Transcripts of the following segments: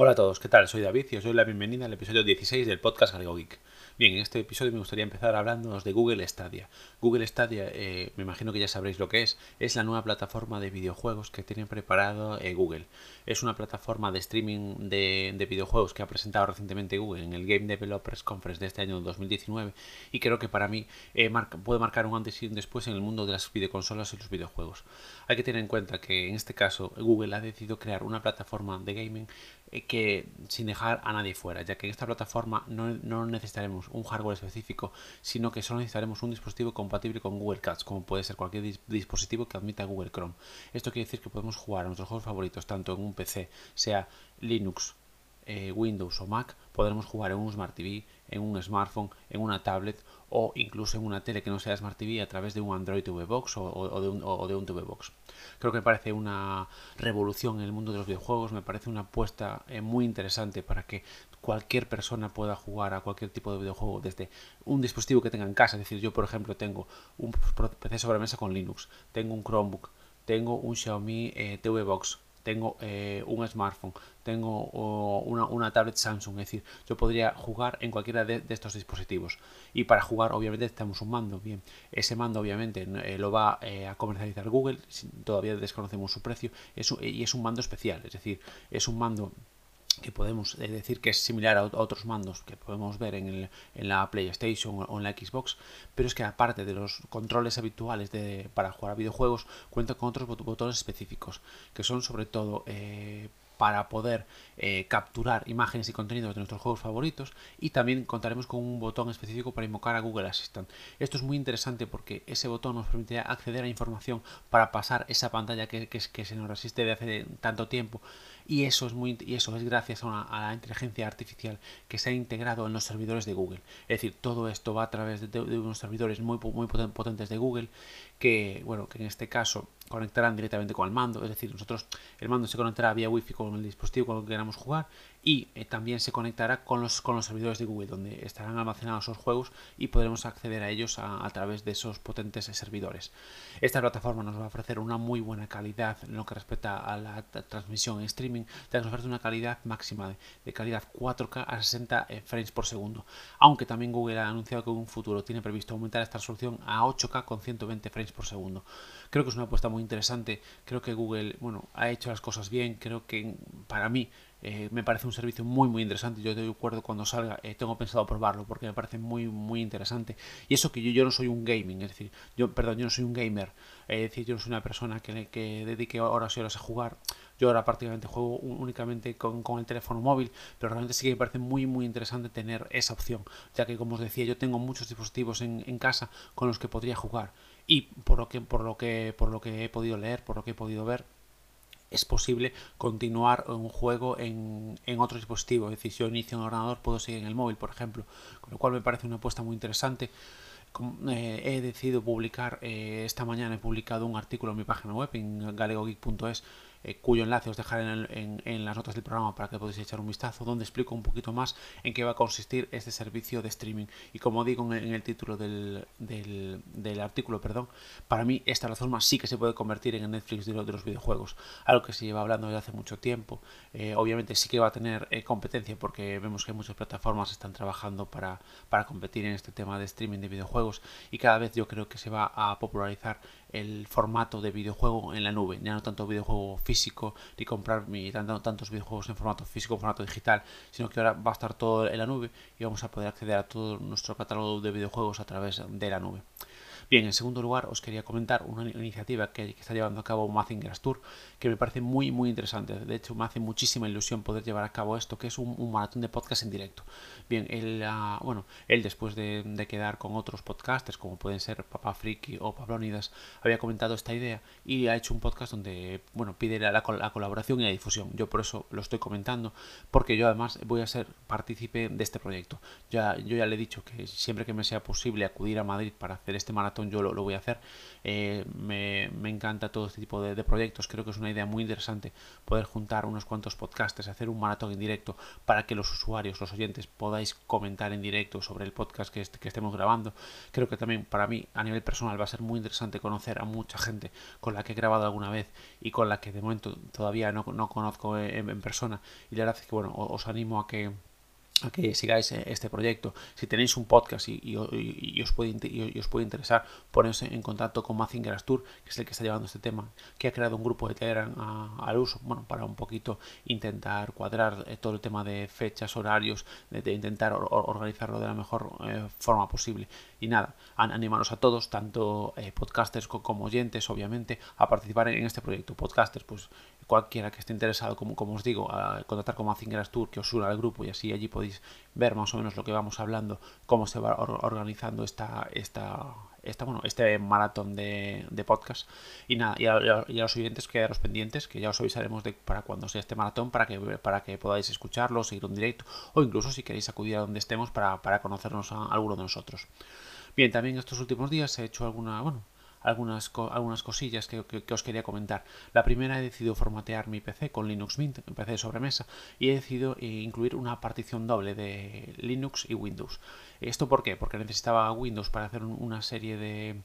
Hola a todos, ¿qué tal? Soy David y os doy la bienvenida al episodio 16 del podcast Galego Geek. Bien, en este episodio me gustaría empezar hablándonos de Google Stadia. Google Stadia, eh, me imagino que ya sabréis lo que es, es la nueva plataforma de videojuegos que tiene preparado eh, Google. Es una plataforma de streaming de, videojuegos que ha presentado recientemente Google en el Game Developers Conference de este año 2019 y creo que para mí eh, puede marcar un antes y un después en el mundo de las videoconsolas y los videojuegos. Hay que tener en cuenta que en este caso Google ha decidido crear una plataforma de gaming que sin dejar a nadie fuera, ya que en esta plataforma no, no necesitaremos un hardware específico, sino que solo necesitaremos un dispositivo compatible con Google Cats, como puede ser cualquier dispositivo que admita Google Chrome. Esto quiere decir que podemos jugar a nuestros juegos favoritos tanto en un PC, sea Linux, eh, Windows o Mac, podremos jugar en un Smart TV, en un smartphone, en una tablet o incluso en una tele que no sea Smart TV a través de un Android TV Box o, de, un, o TV Box. Creo que me parece una revolución en el mundo de los videojuegos, me parece una apuesta eh, muy interesante para que cualquier persona pueda jugar a cualquier tipo de videojuego desde un dispositivo que tenga en casa. Es decir, yo por ejemplo tengo un PC sobre mesa con Linux, tengo un Chromebook, tengo un Xiaomi eh, TV Box, tengo eh, un smartphone, tengo una, tablet Samsung, es decir, yo podría jugar en cualquiera de, estos dispositivos. Y para jugar, obviamente, tenemos un mando. Bien, ese mando, obviamente, eh, lo va a comercializar Google, todavía desconocemos su precio, y es un mando especial, es decir, es un mando que podemos decir que es similar a otros mandos que podemos ver en, el, en, la PlayStation o en la Xbox, pero es que aparte de los controles habituales de, para jugar a videojuegos, cuenta con otros botones específicos, que son sobre todo eh, para poder eh, capturar imágenes y contenidos de nuestros juegos favoritos y también contaremos con un botón específico para invocar a Google Assistant. Esto es muy interesante porque ese botón nos permitirá acceder a información para pasar esa pantalla que, que, que se nos resiste de hace tanto tiempo y eso es muy y eso es gracias a, la inteligencia artificial que se ha integrado en los servidores de Google. Es decir, todo esto va a través de, unos servidores muy, muy potentes de Google que, bueno, que en este caso conectarán directamente con el mando, es decir, nosotros el mando se conectará vía wifi con el dispositivo con el que queramos jugar y eh, también se conectará con los, con los servidores de Google donde estarán almacenados esos juegos y podremos acceder a ellos a, través de esos potentes servidores. Esta plataforma nos va a ofrecer una muy buena calidad en lo que respecta a la transmisión en streaming, nos ofrece una calidad máxima de, calidad 4K a 60 eh, frames por segundo, aunque también Google ha anunciado que en un futuro tiene previsto aumentar esta resolución a 8K con 120 frames por segundo. Creo que es una apuesta muy interesante, creo que Google bueno, ha hecho las cosas bien, creo que para mí eh, me parece un servicio muy muy interesante. Yo de acuerdo cuando salga, eh, tengo pensado probarlo porque me parece muy muy interesante. Y eso que yo, yo no soy un gaming, es decir, yo, perdón, yo no soy un gamer, es decir, yo no soy una persona que, que dedique horas y horas a jugar. Yo ahora prácticamente juego únicamente con, con, el teléfono móvil, pero realmente sí que me parece muy muy interesante tener esa opción, ya que como os decía, yo tengo muchos dispositivos en, en casa con los que podría jugar. Y por lo que, por lo que, por lo que he podido leer, por lo que he podido ver, es posible continuar un juego en, en, otro dispositivo. Es decir, si yo inicio un ordenador, puedo seguir en el móvil, por ejemplo. Con lo cual me parece una apuesta muy interesante. Eh, he decidido publicar, eh, esta mañana he publicado un artículo en mi página web, en galegogeek.es, eh, cuyo enlace os dejaré en, las notas del programa para que podáis echar un vistazo, donde explico un poquito más en qué va a consistir este servicio de streaming. Y como digo en el, título del, artículo, perdón, para mí esta plataforma sí que se puede convertir en el Netflix de, los videojuegos, algo que se lleva hablando desde hace mucho tiempo. Eh, obviamente sí que va a tener eh, competencia porque vemos que muchas plataformas están trabajando para competir en este tema de streaming de videojuegos y cada vez yo creo que se va a popularizar el formato de videojuego en la nube, ya no tanto videojuego físico ni comprar ni tanto, tantos videojuegos en formato físico en formato digital, sino que ahora va a estar todo en la nube y vamos a poder acceder a todo nuestro catálogo de videojuegos a través de la nube. Bien, en segundo lugar os quería comentar una iniciativa que, está llevando a cabo Mazinger Tour que me parece muy muy interesante. De hecho, me hace muchísima ilusión poder llevar a cabo esto, que es un, maratón de podcast en directo. Bien, él, uh, bueno, él después de, quedar con otros podcasters, como pueden ser Papa Friki o Pablónidas, había comentado esta idea y ha hecho un podcast donde, bueno, pide la, la, colaboración y la difusión. Yo por eso lo estoy comentando, porque yo además voy a ser partícipe de este proyecto. Ya, yo ya le he dicho que siempre que me sea posible acudir a Madrid para hacer este maratón, yo lo, lo voy a hacer. Eh, me, me, encanta todo este tipo de, proyectos. Creo que es una idea muy interesante poder juntar unos cuantos podcasters, hacer un maratón en directo para que los usuarios, los oyentes, podáis comentar en directo sobre el podcast que, est que estemos grabando. Creo que también para mí, a nivel personal, va a ser muy interesante conocer a mucha gente con la que he grabado alguna vez y con la que de momento todavía no, no conozco en persona. Y la verdad es que, bueno, os animo a que a que sigáis eh, este proyecto. Si tenéis un podcast y, y, y, os, puede, y, os puede interesar, poneros en contacto con Mazinger Astur, que es el que está llevando este tema, que ha creado un grupo de Telegram al uso, bueno, para un poquito intentar cuadrar eh, todo el tema de fechas, horarios, de, intentar or, organizarlo de la mejor eh, forma posible. Y nada, animaros a todos, tanto eh, podcasters como oyentes, obviamente, a participar en este proyecto. Podcasters, pues cualquiera que esté interesado, como, como os digo, a contactar con Mazinger Astur, que os una al grupo y así allí podéis ver más o menos lo que vamos hablando, cómo se va organizando esta, esta, esta, bueno, este maratón de, de podcast. Y nada, y a, los oyentes quedaros pendientes, que ya os avisaremos de, para cuando sea este maratón, para que, para que podáis escucharlo, seguir en directo, o incluso si queréis acudir a donde estemos para, para conocernos a alguno de nosotros. Bien, también estos últimos días he hecho alguna, bueno, algunas, algunas cosillas que, que, que, os quería comentar. La primera he decidido formatear mi PC con Linux Mint, PC de sobremesa, y he decidido eh, incluir una partición doble de Linux y Windows. ¿Esto por qué? Porque necesitaba Windows para hacer un, una serie de...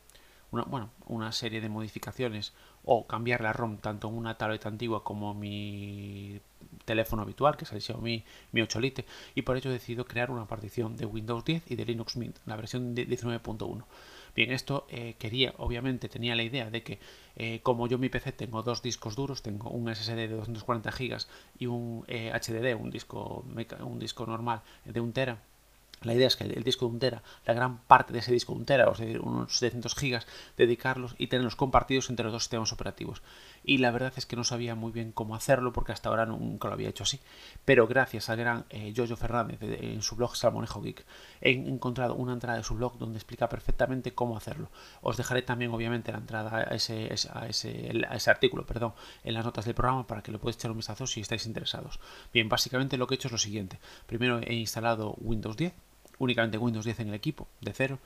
Una, bueno, una serie de modificaciones o cambiar la ROM tanto en una tablet antigua como mi teléfono habitual, que es el Xiaomi Mi 8 Lite, y por ello he decidido crear una partición de Windows 10 y de Linux Mint, la versión 19.1. Bien, esto eh, quería, obviamente, tenía la idea de que eh, como yo mi PC tengo dos discos duros, tengo un SSD de 240 GB y un eh, HDD, un disco, un disco normal de 1 tera, la idea es que el, disco de un tera, la gran parte de ese disco de un tera, o sea, unos 700 gigas, dedicarlos y tenerlos compartidos entre los dos sistemas operativos. Y la verdad es que no sabía muy bien cómo hacerlo porque hasta ahora nunca lo había hecho así. Pero gracias al gran eh, Jojo Fernández en su blog Salmonejo Geek he encontrado una entrada de su blog donde explica perfectamente cómo hacerlo. Os dejaré también obviamente la entrada a ese, ese, ese artículo perdón, en las notas del programa para que le podáis echar un vistazo si estáis interesados. Bien, básicamente lo que he hecho es lo siguiente. Primero he instalado Windows 10 únicamente Windows 10 en el equipo, de cero.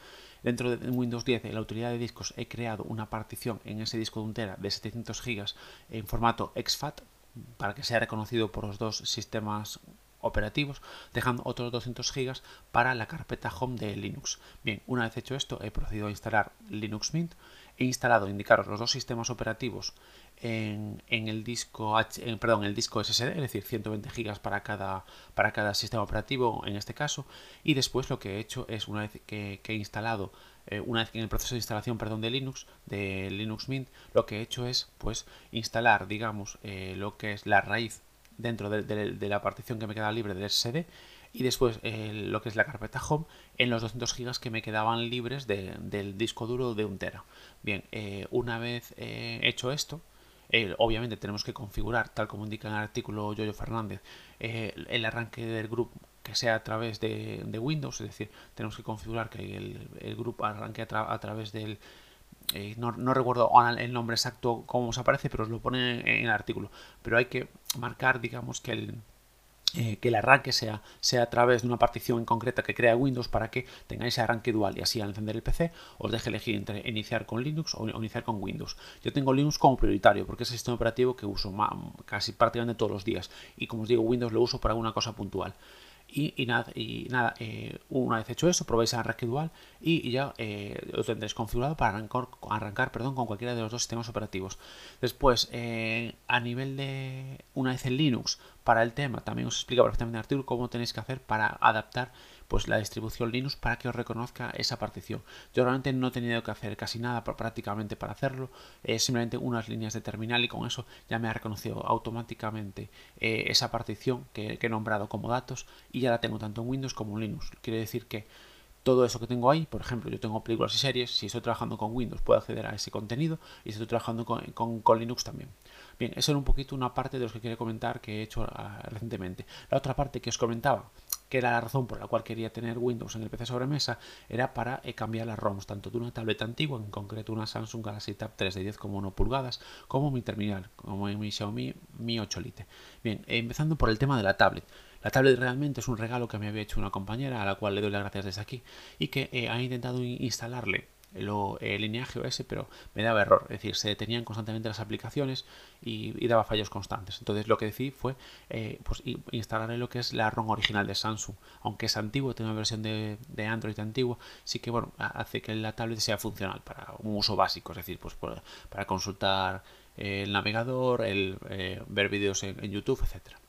Dentro de Windows 10, en la utilidad de discos, he creado una partición en ese disco de 1 tera de 700 GB en formato exFAT para que sea reconocido por los dos sistemas operativos, dejando otros 200 GB para la carpeta home de Linux. Bien, una vez hecho esto, he procedido a instalar Linux Mint. He instalado, indicaros, los dos sistemas operativos en, en, el disco H, en, perdón, el disco SSD, es decir, 120 GB para cada, para cada sistema operativo en este caso. Y después lo que he hecho es, una vez que, he instalado, eh, una vez que en el proceso de instalación perdón, de Linux, de Linux Mint, lo que he hecho es pues instalar, digamos, eh, lo que es la raíz dentro de, de, de, la partición que me queda libre del SSD y después eh, lo que es la carpeta home en los 200 GB que me quedaban libres de, del disco duro de un tera. Bien, eh, una vez eh, hecho esto, obviamente tenemos que configurar, tal como indica en el artículo Yoyo Fernández, el arranque del grupo que sea a través de, de, Windows, es decir, tenemos que configurar que el, el grupo arranque a, tra a través del... No, no, recuerdo el nombre exacto cómo os aparece, pero os lo pone en el artículo. Pero hay que marcar, digamos, que el, eh, que el arranque sea, sea a través de una partición en concreta que crea Windows para que tengáis arranque dual y así al encender el PC os deje elegir entre iniciar con Linux o, iniciar con Windows. Yo tengo Linux como prioritario porque es el sistema operativo que uso casi prácticamente todos los días y como os digo Windows lo uso para alguna cosa puntual. Y, nada, y nada eh, una vez hecho eso, probáis arranque dual y, ya eh, lo tendréis configurado para arrancar, arrancar perdón, con cualquiera de los dos sistemas operativos. Después, eh, a nivel de una vez en Linux, para el tema, también os explica perfectamente en el artículo cómo tenéis que hacer para adaptar pues la distribución Linux para que os reconozca esa partición. Yo realmente no he tenido que hacer casi nada prácticamente para hacerlo, eh, simplemente unas líneas de terminal y con eso ya me ha reconocido automáticamente eh, esa partición que, he nombrado como datos y ya la tengo tanto en Windows como en Linux. Quiere decir que todo eso que tengo ahí, por ejemplo, yo tengo películas y series, si estoy trabajando con Windows puedo acceder a ese contenido y si estoy trabajando con, con, Linux también. Bien, eso era un poquito una parte de los que quería comentar que he hecho uh, recientemente. La otra parte que os comentaba, que era la razón por la cual quería tener Windows en el PC sobremesa, era para eh, cambiar las ROMs, tanto de una tableta antigua, en concreto una Samsung Galaxy Tab 3 de 10,1 pulgadas, como mi terminal, como mi Xiaomi Mi 8 Lite. Bien, empezando por el tema de la tablet. La tablet realmente es un regalo que me había hecho una compañera a la cual le doy las gracias desde aquí y que eh, ha intentado instalarle el lineaje OS, pero me daba error. Es decir, se detenían constantemente las aplicaciones y, daba fallos constantes. Entonces lo que decidí fue eh, pues, instalar lo que es la ROM original de Samsung. Aunque es antiguo, tiene una versión de, Android antigua, sí que bueno, hace que la tablet sea funcional para un uso básico, es decir, pues para consultar el navegador, el, eh, ver vídeos en, en YouTube, etcétera.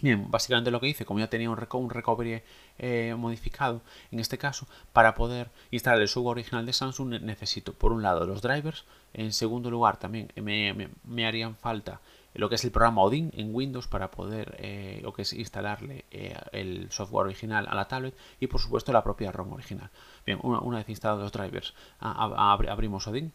Bien, básicamente lo que hice, como ya tenía un, recovery eh, modificado, en este caso, para poder instalar el software original de Samsung necesito, por un lado, los drivers, en segundo lugar, también me, harían falta lo que es el programa Odin en Windows para poder eh, lo que es instalarle eh, el software original a la tablet y por supuesto la propia ROM original. Bien, una, vez instalados los drivers, abrimos Odin,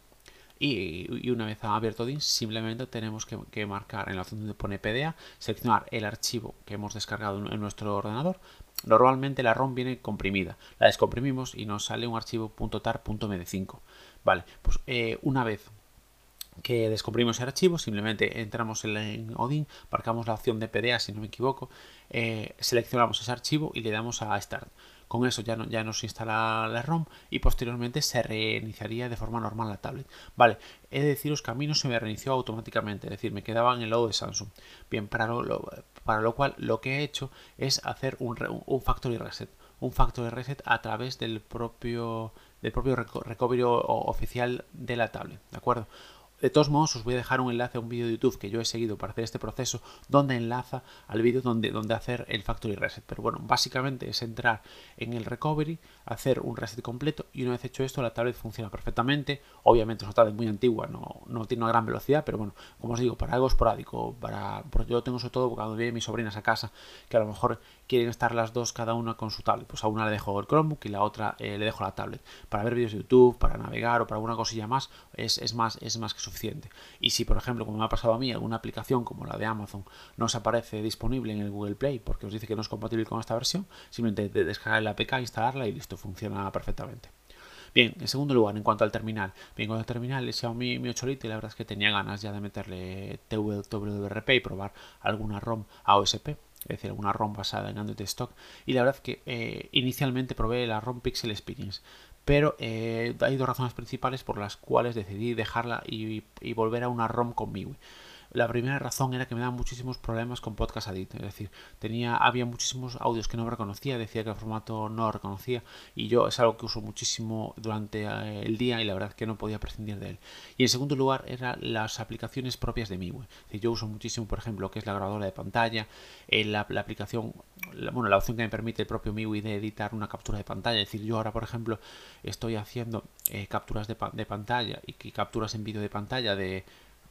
y, una vez abierto DIN simplemente tenemos que, marcar en la opción donde pone PDA, seleccionar el archivo que hemos descargado en nuestro ordenador. Normalmente la ROM viene comprimida, la descomprimimos y nos sale un archivo .tar.md5. Vale, pues eh, una vez que descomprimimos el archivo, simplemente entramos en, Odin, marcamos la opción de PDA si no me equivoco, eh, seleccionamos ese archivo y le damos a Start. Con eso ya, no, ya nos instala la ROM y posteriormente se reiniciaría de forma normal la tablet. Vale, he de deciros que a se me reinició automáticamente, es decir, me quedaba en el logo de Samsung. Bien, para lo, para lo cual lo que he hecho es hacer un, un factory reset. Un factory reset a través del propio, del propio recovery oficial de la tablet, ¿de acuerdo? De todos modos, os voy a dejar un enlace a un vídeo de YouTube que yo he seguido para hacer este proceso, donde enlaza al vídeo donde, donde hacer el factory reset. Pero bueno, básicamente es entrar en el recovery, hacer un reset completo y una vez hecho esto, la tablet funciona perfectamente. Obviamente es una tablet muy antigua, no, no tiene una gran velocidad, pero bueno, como os digo, para algo esporádico, para, yo lo tengo sobre todo cuando vienen mis sobrinas a casa, que a lo mejor quieren estar las dos cada una con su tablet. Pues a una le dejo el Chromebook y la otra eh, le dejo la tablet. Para ver vídeos de YouTube, para navegar o para alguna cosilla más, es, es más, es más que suficiente. Y si, por ejemplo, como me ha pasado a mí, alguna aplicación como la de Amazon no se aparece disponible en el Google Play porque os dice que no es compatible con esta versión, simplemente descargar la APK, instalarla y listo, funciona perfectamente. Bien, en segundo lugar, en cuanto al terminal. Bien, con el terminal le Xiaomi Mi 8 Lite la verdad es que tenía ganas ya de meterle TWRP y probar alguna ROM AOSP es decir, alguna ROM basada en Android Stock. Y la verdad que eh, inicialmente probé la ROM Pixel Experience, pero eh, hay dos razones principales por las cuales decidí dejarla y, y volver a una ROM con MIUI. La primera razón era que me daban muchísimos problemas con Podcast Addict, es decir, tenía, había muchísimos audios que no reconocía, decía que el formato no reconocía y yo es algo que uso muchísimo durante eh, el día y la verdad que no podía prescindir de él. Y en segundo lugar eran las aplicaciones propias de MIUI. yo uso muchísimo, por ejemplo, lo que es la grabadora de pantalla, eh, la, aplicación, bueno, la opción que me permite el propio MIUI de editar una captura de pantalla. Es decir, yo ahora, por ejemplo, estoy haciendo eh, capturas de, de pantalla y capturas en vídeo de pantalla de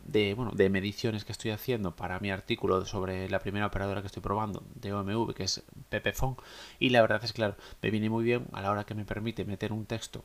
de, bueno, de mediciones que estoy haciendo para mi artículo sobre la primera operadora que estoy probando de OMV, que es Pepefon. Y la verdad es claro, me viene muy bien a la hora que me permite meter un texto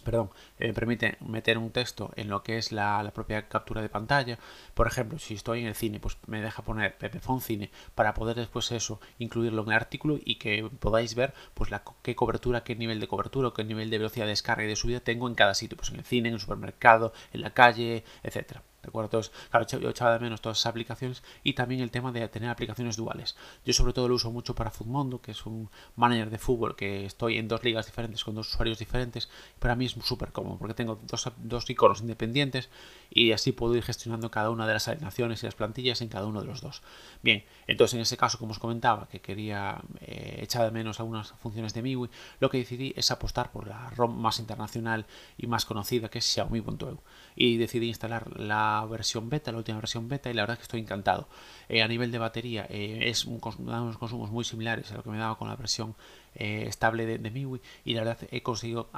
perdón, eh, me permite meter un texto en lo que es la, propia captura de pantalla. Por ejemplo, si estoy en el cine, pues me deja poner Pepefon Cine para poder después eso incluirlo en el artículo y que podáis ver pues la qué cobertura, qué nivel de cobertura, qué nivel de velocidad de descarga y de subida tengo en cada sitio, pues en el cine, en el supermercado, en la calle, etcétera. ¿De acuerdo? Entonces, claro, yo echaba de menos todas esas aplicaciones y también el tema de tener aplicaciones duales. Yo sobre todo lo uso mucho para Futmundo, que es un manager de fútbol que estoy en dos ligas diferentes con dos usuarios diferentes. Para mí es súper cómodo porque tengo dos, dos iconos independientes y así puedo ir gestionando cada una de las alineaciones y las plantillas en cada uno de los dos. Bien, entonces en ese caso, como os comentaba, que quería eh, echar de menos algunas funciones de MIUI, lo que decidí es apostar por la ROM más internacional y más conocida que es Xiaomi.eu y decidí instalar la versión beta, la última versión beta, y la verdad es que estoy encantado. Eh, a nivel de batería, eh, es un, unos consumos muy similares a lo que me daba con la versión eh, estable de, de, MIUI, y la verdad he conseguido,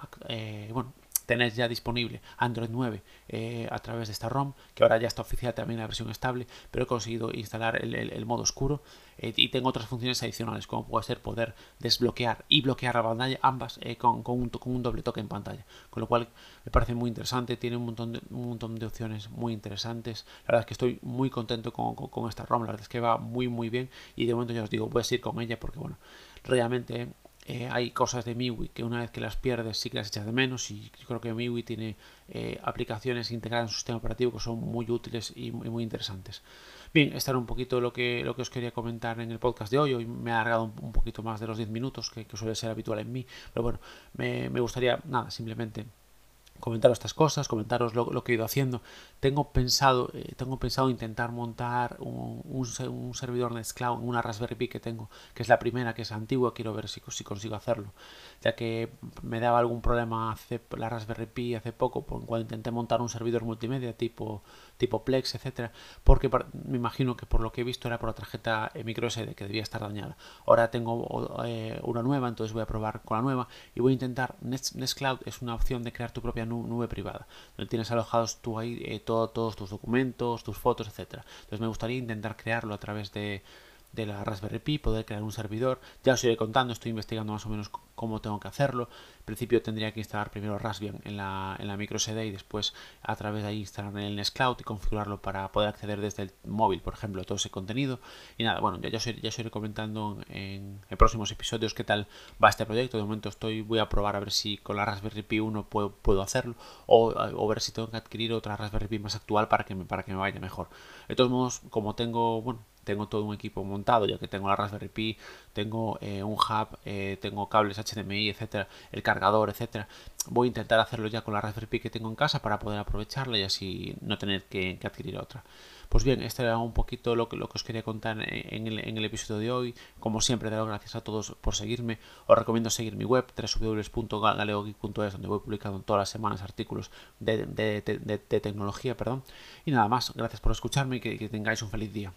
bueno, tener ya disponible Android 9 eh, a través de esta ROM, que ahora ya está oficial también la versión estable, pero he conseguido instalar el, modo oscuro eh, y tengo otras funciones adicionales, como puede ser poder desbloquear y bloquear la pantalla, ambas eh, con, un, doble toque en pantalla, con lo cual me parece muy interesante, tiene un montón de, un montón de opciones muy interesantes, la verdad es que estoy muy contento con, con esta ROM, la verdad es que va muy muy bien y de momento ya os digo, voy a seguir con ella porque bueno, realmente eh, hay cosas de MIUI que una vez que las pierdes sí que las echas de menos y yo creo que MIUI tiene eh, aplicaciones integradas en su sistema operativo que son muy útiles y muy, interesantes. Bien, esto era un poquito lo que, lo que os quería comentar en el podcast de hoy. Hoy me ha alargado un, poquito más de los 10 minutos que, suele ser habitual en mí, pero bueno, me, me gustaría, nada, simplemente comentaros estas cosas, comentaros lo, que he ido haciendo. Tengo pensado, eh, tengo pensado intentar montar un, un, servidor Nextcloud en una Raspberry Pi que tengo, que es la primera, que es antigua, quiero ver si, si consigo hacerlo. Ya que me daba algún problema hace, la Raspberry Pi hace poco, cuando intenté montar un servidor multimedia tipo, tipo Plex, etcétera, porque me imagino que por lo que he visto era por la tarjeta microSD que debía estar dañada. Ahora tengo eh, una nueva, entonces voy a probar con la nueva y voy a intentar Nextcloud es una opción de crear tu propia nube privada, donde tienes alojados tú ahí eh, todos tus documentos, tus fotos, etcétera. Entonces me gustaría intentar crearlo a través de, de la Raspberry Pi, poder crear un servidor. Ya os iré contando, estoy investigando más o menos cómo tengo que hacerlo. En principio tendría que instalar primero Raspbian en la, en la micro SD y después a través de ahí instalar en el Nextcloud y configurarlo para poder acceder desde el móvil, por ejemplo, todo ese contenido. Y nada, bueno, ya, ya, os, ya iré comentando en, en, próximos episodios qué tal va este proyecto. De momento estoy, voy a probar a ver si con la Raspberry Pi 1 puedo, puedo hacerlo o, o, ver si tengo que adquirir otra Raspberry Pi más actual para que me, para que me vaya mejor. De todos modos, como tengo, bueno, tengo todo un equipo montado, ya que tengo la Raspberry Pi, tengo eh, un hub, eh, tengo cables HDMI, etcétera, el cargador, etcétera. Voy a intentar hacerlo ya con la Raspberry Pi que tengo en casa para poder aprovecharla y así no tener que, adquirir otra. Pues bien, este era un poquito lo que, lo que os quería contar en el, en el episodio de hoy. Como siempre, daros gracias a todos por seguirme. Os recomiendo seguir mi web, www.galeogeek.es, donde voy publicando todas las semanas artículos de, de, tecnología. perdón Y nada más, gracias por escucharme y que tengáis un feliz día.